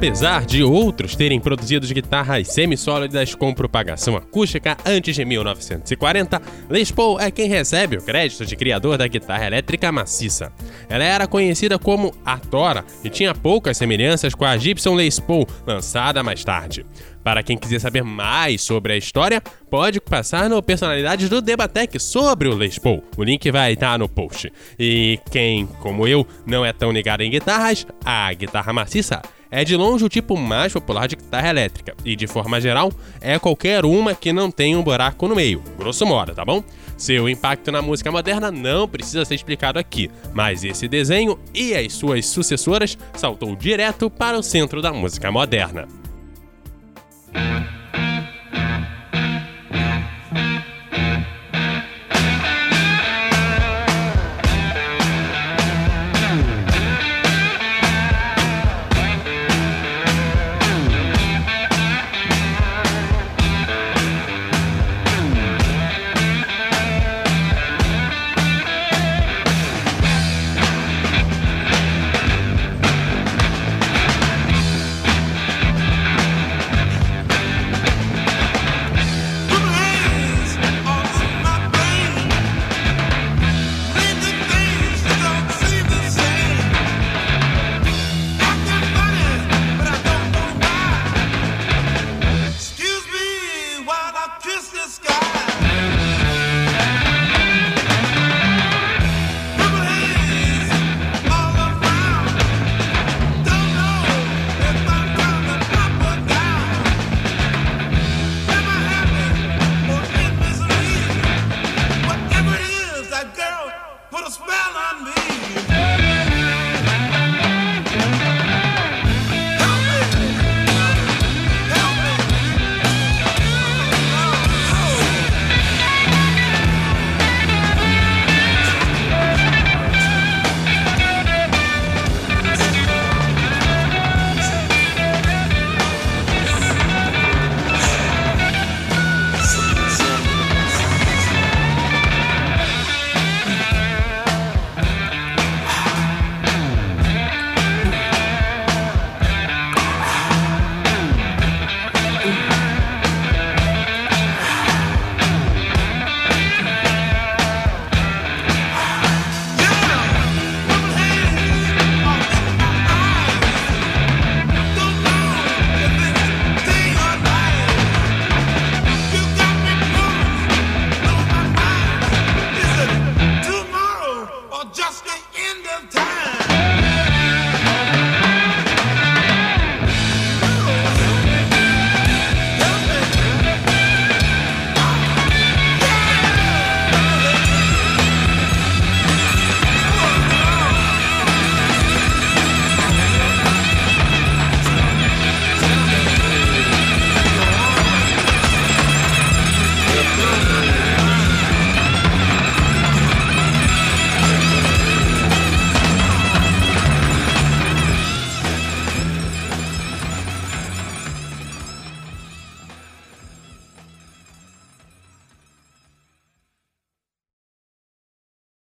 Apesar de outros terem produzido guitarras semissólidas com propagação acústica antes de 1940, Les Paul é quem recebe o crédito de criador da guitarra elétrica maciça. Ela era conhecida como a Tora e tinha poucas semelhanças com a Gibson Les Paul, lançada mais tarde. Para quem quiser saber mais sobre a história, pode passar no Personalidades do Debatec sobre o Les Paul. O link vai estar no post. E quem, como eu, não é tão ligado em guitarras, a guitarra maciça é de longe o tipo mais popular de guitarra elétrica, e de forma geral, é qualquer uma que não tenha um buraco no meio, grosso modo, tá bom? Seu impacto na música moderna não precisa ser explicado aqui, mas esse desenho e as suas sucessoras saltou direto para o centro da música moderna. end of time.